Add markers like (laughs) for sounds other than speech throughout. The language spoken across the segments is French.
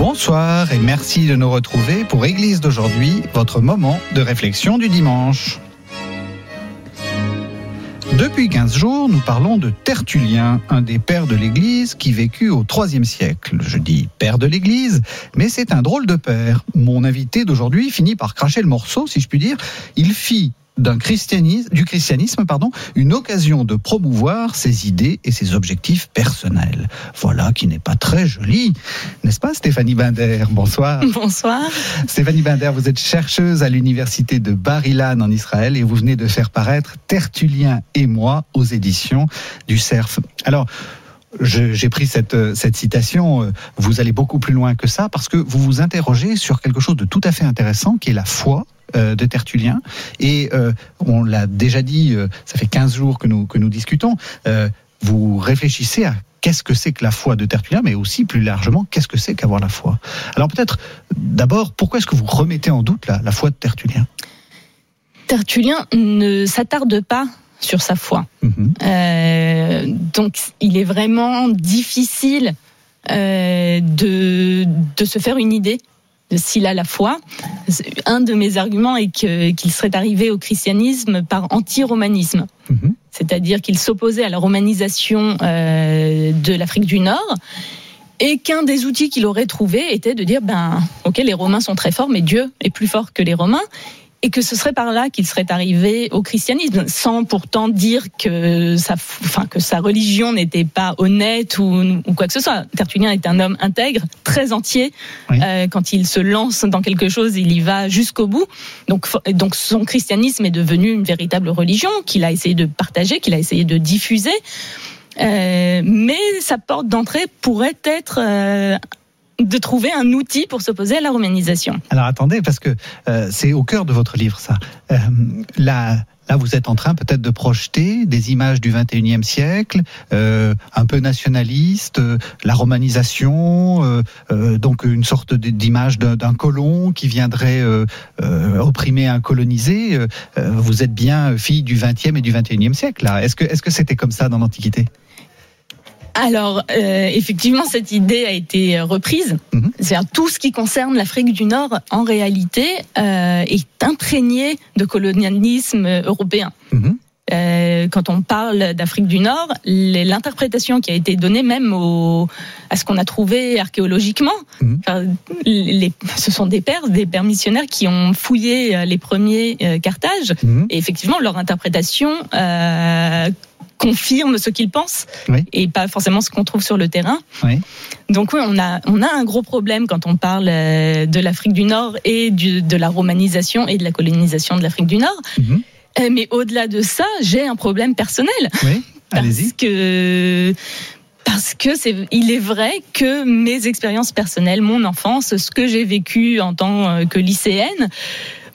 Bonsoir et merci de nous retrouver pour Église d'aujourd'hui, votre moment de réflexion du dimanche. Depuis 15 jours, nous parlons de Tertullien, un des pères de l'Église qui vécut au IIIe siècle. Je dis père de l'Église, mais c'est un drôle de père. Mon invité d'aujourd'hui finit par cracher le morceau, si je puis dire. Il fit d'un christianisme, du christianisme, pardon, une occasion de promouvoir ses idées et ses objectifs personnels. Voilà qui n'est pas très joli, n'est-ce pas, Stéphanie Binder? Bonsoir. (laughs) Bonsoir. Stéphanie Binder, vous êtes chercheuse à l'université de Bar-Ilan en Israël et vous venez de faire paraître Tertullien et moi aux éditions du CERF. Alors, j'ai pris cette, cette citation, vous allez beaucoup plus loin que ça, parce que vous vous interrogez sur quelque chose de tout à fait intéressant, qui est la foi euh, de Tertullien. Et euh, on l'a déjà dit, euh, ça fait 15 jours que nous, que nous discutons, vous réfléchissez à qu'est-ce que c'est que la foi de Tertullien, mais aussi plus largement, qu'est-ce que c'est qu'avoir la foi Alors peut-être, d'abord, pourquoi est-ce que vous remettez en doute la, la foi de Tertullien? Tertullien ne s'attarde pas sur sa foi. Mhm. Euh, donc il est vraiment difficile euh, de, de se faire une idée de s'il a la foi. Un de mes arguments est qu'il serait arrivé au christianisme par anti-romanisme. Mhm. C'est-à-dire qu'il s'opposait à la romanisation euh, de l'Afrique du Nord et qu'un des outils qu'il aurait trouvé était de dire ben ok les Romains sont très forts mais Dieu est plus fort que les Romains et que ce serait par là qu'il serait arrivé au christianisme sans pourtant dire que sa enfin que sa religion n'était pas honnête ou, ou quoi que ce soit. Tertullien est un homme intègre très entier. Oui. Euh, quand il se lance dans quelque chose il y va jusqu'au bout. Donc donc son christianisme est devenu une véritable religion qu'il a essayé de partager qu'il a essayé de diffuser. Euh, mais sa porte d'entrée pourrait être euh, de trouver un outil pour s'opposer à la romanisation. Alors attendez, parce que euh, c'est au cœur de votre livre, ça. Euh, là, là, vous êtes en train peut-être de projeter des images du 21e siècle, euh, un peu nationaliste, la romanisation, donc une sorte d'image d'un colon qui viendrait opprimer un colonisé. Vous êtes bien fille du 20e et du 21e siècle, là. Est-ce que est-ce que c'était comme ça dans l'Antiquité? Alors, euh, effectivement, cette idée a été euh, reprise. Mhm. C'est-à-dire tout ce qui concerne l'Afrique du Nord, en réalité, euh, est imprégné de colonialisme européen. Mhm. Euh, quand on parle d'Afrique du Nord, l'interprétation qui a été donnée même au, à ce qu'on a trouvé archéologiquement, Mhm. enfin, les, ce sont des pères, des pères missionnaires qui ont fouillé euh, les premiers euh, Carthage, et effectivement leur interprétation euh, confirme ce qu'ils pensent Oui. et pas forcément ce qu'on trouve sur le terrain. Oui. Donc oui, on a on a un gros problème quand on parle euh, de l'Afrique du Nord et du, de la romanisation et de la colonisation de l'Afrique du Nord. Mhm. Euh, Mais au-delà de ça, j'ai un problème personnel Oui. parce que parce que c'est il est vrai que mes expériences personnelles, mon enfance, ce que j'ai vécu en tant euh, que lycéenne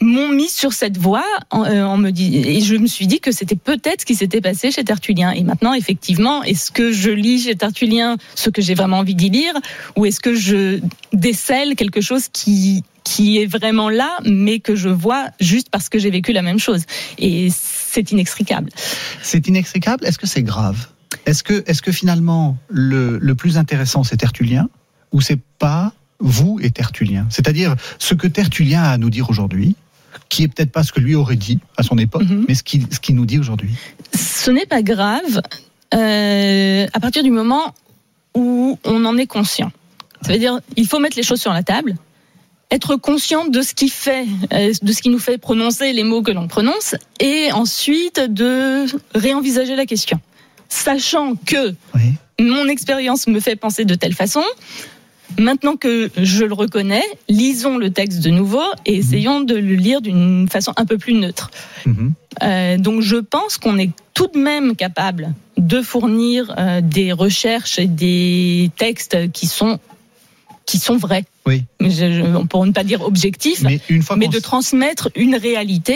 m'ont mis sur cette voie euh, me dit et je me suis dit que c'était peut-être ce qui s'était passé chez Tertullien et maintenant effectivement est-ce que je lis chez Tertullien ce que j'ai vraiment envie d'y lire ou est-ce que je décèle quelque chose qui qui est vraiment là mais que je vois juste parce que j'ai vécu la même chose? Et c'est inextricable. C'est inextricable? Est-ce que c'est grave? Est-ce que, est-ce que finalement le, le plus intéressant c'est Tertullien ou c'est pas vous et Tertullien? C'est-à-dire ce que Tertullien a à nous dire aujourd'hui, qui est peut-être pas ce que lui aurait dit à son époque, Mhm. mais ce qu'il ce nous dit aujourd'hui. ce n'est pas grave euh, à partir du moment où on en est conscient. Ça veut dire il faut mettre les choses sur la table, être conscient de ce qui fait, euh, de ce qui nous fait prononcer les mots que l'on prononce, et ensuite de réenvisager la question, sachant que Oui. mon expérience me fait penser de telle façon. Maintenant que je le reconnais, lisons le texte de nouveau et essayons de le lire d'une façon un peu plus neutre. Mhm. Euh, donc je pense qu'on est tout de même capable de fournir euh, des recherches et des textes qui sont qui sont vrais. Oui. Je, je, pour ne pas dire objectifs, Mais une fois mais qu'on de transmettre une réalité,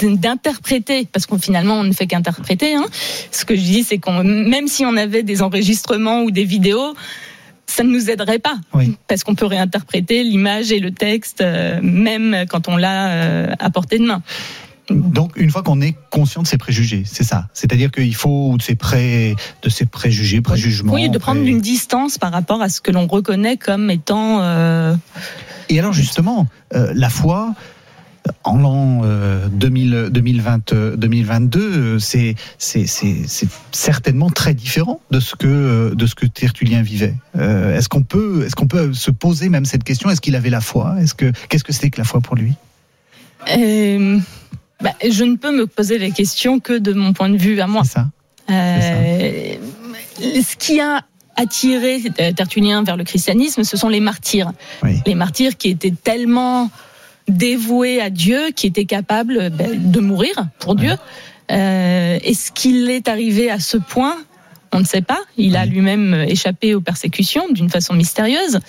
d'interpréter, parce qu'on finalement on ne fait qu'interpréter. Hein. Ce que je dis, c'est qu'on même si on avait des enregistrements ou des vidéos, ça ne nous aiderait pas, Oui. parce qu'on peut réinterpréter l'image et le texte, euh, même quand on l'a euh, à portée de main. Donc, une fois qu'on est conscient de ses préjugés, c'est ça. C'est-à-dire qu'il faut ou de ses pré, de ses préjugés, préjugements. Oui, de prendre pré- une distance par rapport à ce que l'on reconnaît comme étant. euh, Et alors justement, la foi, en l'an euh, 2000, 2020, euh, 2022, euh, c'est certainement très différent de ce que euh, de ce que Tertullien vivait. Euh, est-ce qu'on peut est-ce qu'on peut se poser même cette question? Est-ce qu'il avait la foi? Est-ce que qu'est-ce que c'était que la foi pour lui? Euh, bah, je ne peux me poser les questions que de mon point de vue à moi. Ça. Euh, ce qui a attiré euh, Tertullien vers le christianisme, ce sont les martyrs. Oui. Les martyrs qui étaient tellement dévoués à Dieu, qui étaient capables ben, de mourir pour Dieu. Euh, Est-ce qu'il est arrivé à ce point? On ne sait pas. Il a lui-même échappé aux persécutions d'une façon mystérieuse.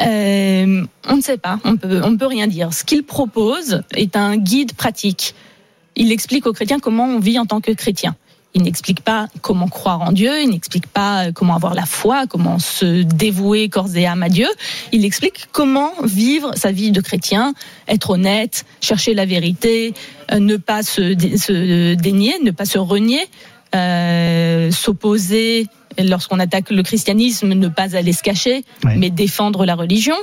Euh, on ne sait pas, on peut, on peut rien dire. Ce qu'il propose est un guide pratique. Il explique aux chrétiens comment on vit en tant que chrétien. Il n'explique pas comment croire en Dieu, il n'explique pas comment avoir la foi, comment se dévouer corps et âme à Dieu. Il explique comment vivre sa vie de chrétien, être honnête, chercher la vérité, euh, ne pas se, dé- se dénier, ne pas se renier, euh, s'opposer lorsqu'on attaque le christianisme, ne pas aller se cacher, Ouais. mais défendre la religion.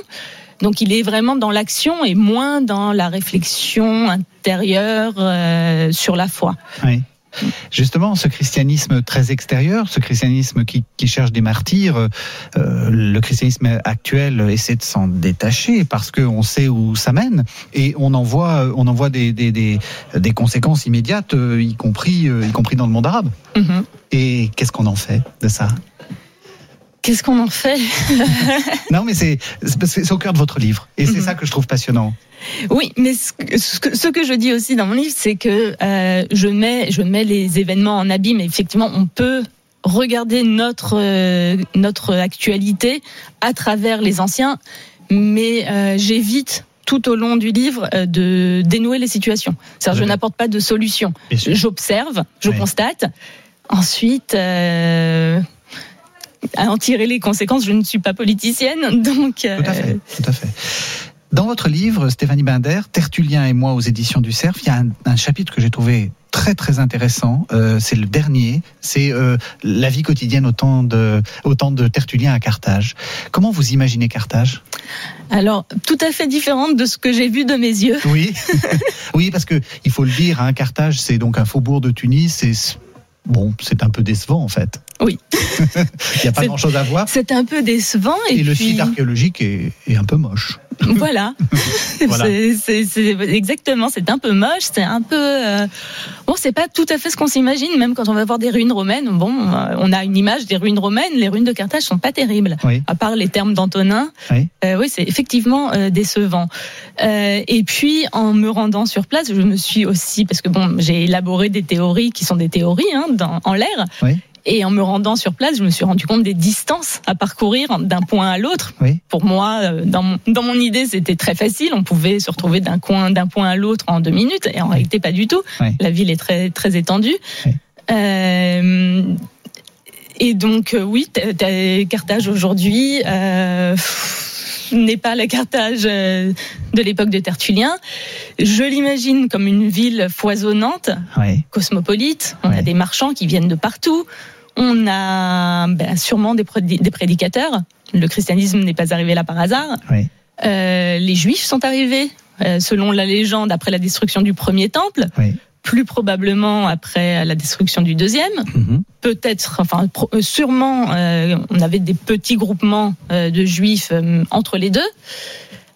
Donc il est vraiment dans l'action et moins dans la réflexion intérieure euh, sur la foi. Oui. Justement, ce christianisme très extérieur, ce christianisme qui, qui cherche des martyrs, euh, le christianisme actuel essaie de s'en détacher parce qu'on sait où ça mène et on en voit, on en voit des, des, des, des conséquences immédiates, euh, y compris, euh, y compris dans le monde arabe. Mhm. Et qu'est-ce qu'on en fait de ça? Qu'est-ce qu'on en fait (laughs) Non, mais c'est c'est c'est au cœur de votre livre et c'est Mhm. ça que je trouve passionnant. Oui, mais ce que, ce je dis aussi dans mon livre, c'est que euh, je mets je mets les événements en abîme. Et effectivement, on peut regarder notre euh, notre actualité à travers les anciens, mais euh, j'évite tout au long du livre de dénouer les situations. C'est-à-dire, je n'apporte pas de solution. J'observe, je Oui. constate. Ensuite. Euh, à en tirer les conséquences, je ne suis pas politicienne, donc Tout à euh, fait, tout à fait. Dans votre livre, Stéphanie Binder, Tertullien et moi aux éditions du Cerf, il y a un, un chapitre que j'ai trouvé très très intéressant. Euh, c'est le dernier. C'est euh, la vie quotidienne au temps de, au temps de Tertullien à Carthage. Comment vous imaginez Carthage? Alors, tout à fait différente de ce que j'ai vu de mes yeux. Oui, (laughs) oui, parce que il faut le dire, hein, Carthage, c'est donc un faubourg de Tunis. C'est- bon, c'est un peu décevant en fait. Oui. (laughs) il n'y a pas grand-chose à voir. C'est un peu décevant. Et, Et, le site archéologique est, est un peu moche. (laughs) Voilà. (laughs) Voilà. C'est- exactement. C'est un peu moche. C'est un peu. euh, Bon, c'est pas tout à fait ce qu'on s'imagine. Même quand on va voir des ruines romaines, bon, euh, on a une image des ruines romaines. Les ruines de Carthage sont pas terribles. Oui, À part les termes d'Antonin, oui, Euh, oui, c'est effectivement euh, décevant. Et puis, en me rendant sur place, je me suis aussi, parce que bon, j'ai élaboré des théories qui sont des théories hein, dans, en l'air. Oui. Et en me rendant sur place, je me suis rendu compte des distances à parcourir d'un point à l'autre. oui. Pour moi, euh, dans mon, dans mon idée, c'était très facile. On pouvait se retrouver d'un coin, d'un point à l'autre en deux minutes. Et en réalité, pas du tout. Oui. La ville est très, très étendue. Oui. Euh, et donc, euh, oui, Carthage aujourd'hui euh, n'est pas la Carthage euh, de l'époque de Tertullien. Je l'imagine comme une ville foisonnante, cosmopolite. On Ouais. a des marchands qui viennent de partout. On a ben, sûrement des, prédi- des prédicateurs. Le christianisme n'est pas arrivé là par hasard. Euh, les Juifs sont arrivés, euh, selon la légende, après la destruction du premier temple. Plus probablement après la destruction du deuxième. Mhm. Peut-être, enfin, euh, sûrement, euh, on avait des petits groupements euh, de Juifs euh, entre les deux.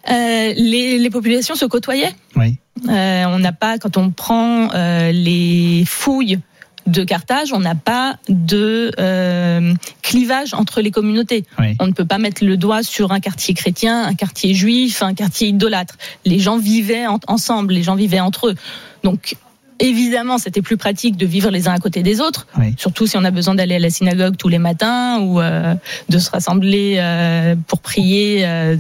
Les, les populations se côtoyaient. Oui. On n'a pas, quand on prend les fouilles de Carthage, on n'a pas de euh, clivage entre les communautés. Oui. On ne peut pas mettre le doigt sur un quartier chrétien, un quartier juif, un quartier idolâtre. Les gens vivaient en- ensemble, les gens vivaient entre eux. Donc, évidemment, c'était plus pratique de vivre les uns à côté des autres, Oui. surtout si on a besoin d'aller à la synagogue tous les matins ou euh, de se rassembler euh, pour prier. euh,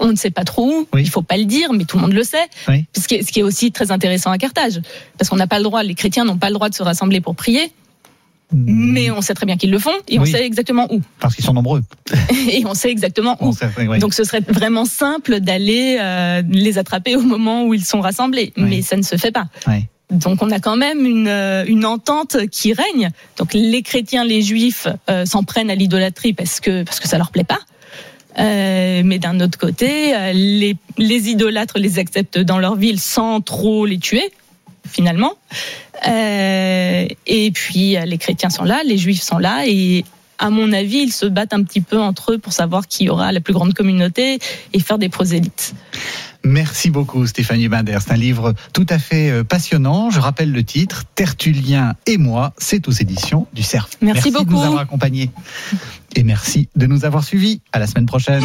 on ne sait pas trop où, Oui. il faut pas le dire, mais tout le monde le sait. Oui. Ce, qui est, ce qui est aussi très intéressant à Carthage, parce qu'on n'a pas le droit, les chrétiens n'ont pas le droit de se rassembler pour prier, mais on sait très bien qu'ils le font et on sait exactement où. Parce qu'ils sont nombreux. (laughs) et on sait exactement où. Sait- oui. Donc ce serait vraiment simple d'aller euh, les attraper au moment où ils sont rassemblés, Oui. mais ça ne se fait pas. Donc on a quand même une, euh, une entente qui règne. Donc les chrétiens, les juifs euh, s'en prennent à l'idolâtrie parce que parce que ça leur plaît pas. Euh, mais d'un autre côté, les, les idolâtres les acceptent dans leur ville sans trop les tuer, finalement. Euh, et puis euh, les chrétiens sont là, les juifs sont là, et à mon avis, ils se battent un petit peu entre eux pour savoir qui aura la plus grande communauté et faire des prosélytes. Merci beaucoup Stéphanie Binder. C'est un livre tout à fait euh, passionnant. Je rappelle le titre, Tertullien et moi, c'est aux éditions du Cerf. Merci de beaucoup. nous avoir accompagnés. Et merci de nous avoir suivis. À la semaine prochaine.